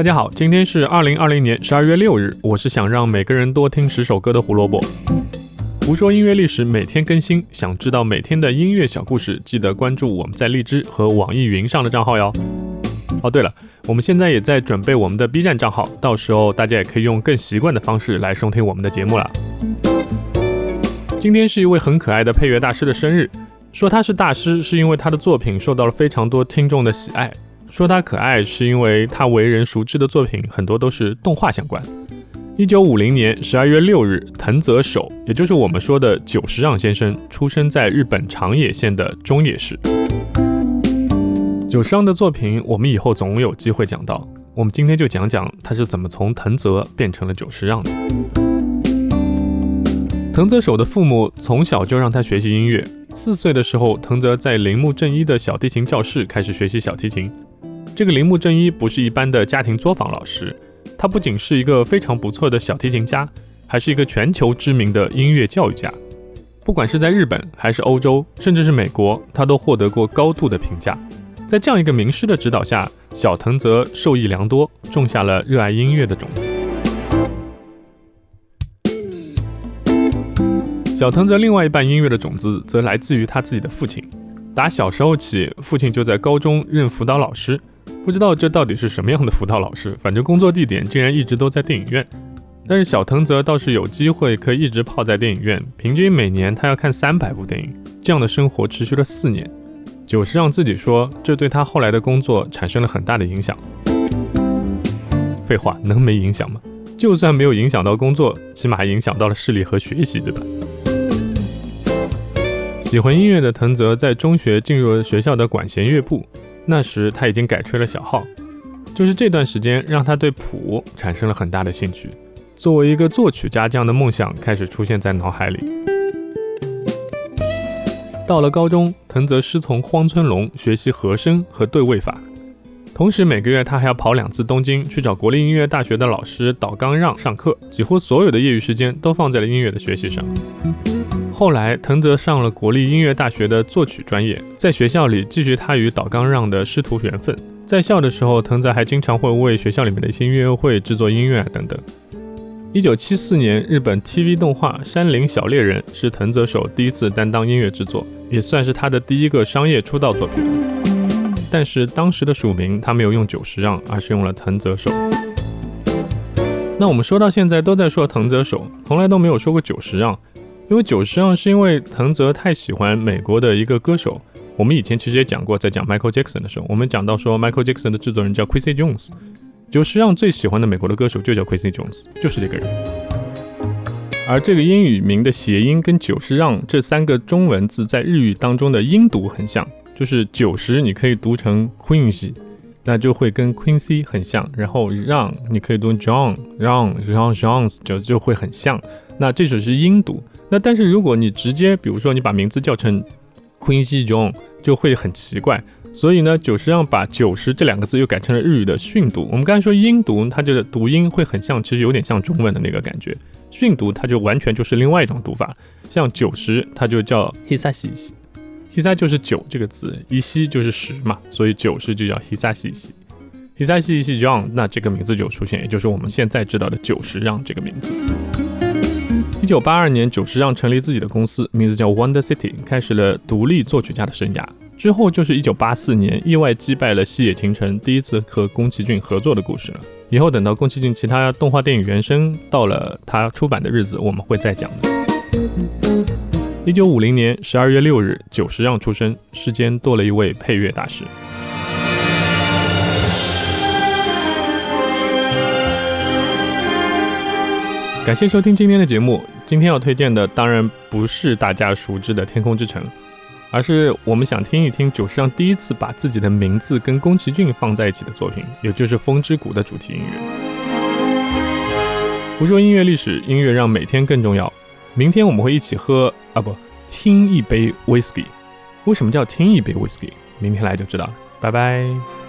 大家好，今天是二零二零年十二月六日，我是想让每个人多听十首歌的胡萝卜。胡说音乐历史每天更新，想知道每天的音乐小故事，记得关注我们在荔枝和网易云上的账号哟。哦，对了，我们现在也在准备我们的 B 站账号，到时候大家也可以用更习惯的方式来收听我们的节目了。今天是一位很可爱的配乐大师的生日，说他是大师，是因为他的作品受到了非常多听众的喜爱。说他可爱，是因为他为人熟知的作品很多都是动画相关。一九五零年十二月六日，藤泽守，也就是我们说的久石让先生，出生在日本长野县的中野市。久石让的作品，我们以后总有机会讲到。我们今天就讲讲他是怎么从藤泽变成了久石让的。藤泽守的父母从小就让他学习音乐。四岁的时候，藤泽在铃木正一的小提琴教室开始学习小提琴。这个铃木正一不是一般的家庭作坊老师，他不仅是一个非常不错的小提琴家，还是一个全球知名的音乐教育家。不管是在日本还是欧洲，甚至是美国，他都获得过高度的评价。在这样一个名师的指导下，小藤泽受益良多，种下了热爱音乐的种子。小藤泽另外一半音乐的种子，则来自于他自己的父亲。打小时候起，父亲就在高中任辅导老师。不知道这到底是什么样的辅导老师，反正工作地点竟然一直都在电影院。但是小藤泽倒是有机会可以一直泡在电影院，平均每年他要看三百部电影。这样的生活持续了四年，久石让自己说，这对他后来的工作产生了很大的影响。废话，能没影响吗？就算没有影响到工作，起码影响到了视力和学习，对吧？喜欢音乐的藤泽在中学进入了学校的管弦乐部。那时他已经改吹了小号，就是这段时间让他对谱产生了很大的兴趣。作为一个作曲家，这样的梦想开始出现在脑海里。到了高中，藤泽师从荒村龙学习和声和对位法，同时每个月他还要跑两次东京去找国立音乐大学的老师岛刚让上课，几乎所有的业余时间都放在了音乐的学习上。后来，藤泽上了国立音乐大学的作曲专业，在学校里继续他与岛冈让的师徒缘分。在校的时候，藤泽还经常会为学校里面的一些音乐会制作音乐啊等等。一九七四年，日本 TV 动画《山林小猎人》是藤泽守第一次担当音乐制作，也算是他的第一个商业出道作品。但是当时的署名他没有用久石让，而是用了藤泽守。那我们说到现在都在说藤泽守，从来都没有说过久石让。因为久石让是因为藤泽太喜欢美国的一个歌手，我们以前其实也讲过，在讲 Michael Jackson 的时候，我们讲到说 Michael Jackson 的制作人叫 Quincy Jones，久石让最喜欢的美国的歌手就叫 Quincy Jones，就是这个人。而这个英语名的谐音跟久石让这三个中文字在日语当中的音读很像，就是久石你可以读成 Quincy，那就会跟 Quincy 很像，然后让你可以读 John，让让 Johns 就就会很像，那这首是音读。那但是如果你直接，比如说你把名字叫成 Quincy John，就会很奇怪。所以呢，久石让把九十这两个字又改成了日语的训读。我们刚才说音读，它的读音会很像，其实有点像中文的那个感觉。训读它就完全就是另外一种读法。像九十，它就叫 hisashi，hisa 就是九这个字，一西就是十嘛，所以九十就叫 hisashi，hisashi John，那这个名字就出现，也就是我们现在知道的久石让这个名字。一九八二年，久石让成立自己的公司，名字叫 Wonder City，开始了独立作曲家的生涯。之后就是一九八四年，意外击败了西野晴臣，第一次和宫崎骏合作的故事了。以后等到宫崎骏其他动画电影原声到了他出版的日子，我们会再讲的。一九五零年十二月六日，久石让出生，世间多了一位配乐大师。感谢收听今天的节目。今天要推荐的当然不是大家熟知的《天空之城》，而是我们想听一听久石让第一次把自己的名字跟宫崎骏放在一起的作品，也就是《风之谷》的主题音乐。胡说音乐历史，音乐让每天更重要。明天我们会一起喝啊不，听一杯 whisky。为什么叫听一杯 whisky？明天来就知道了。拜拜。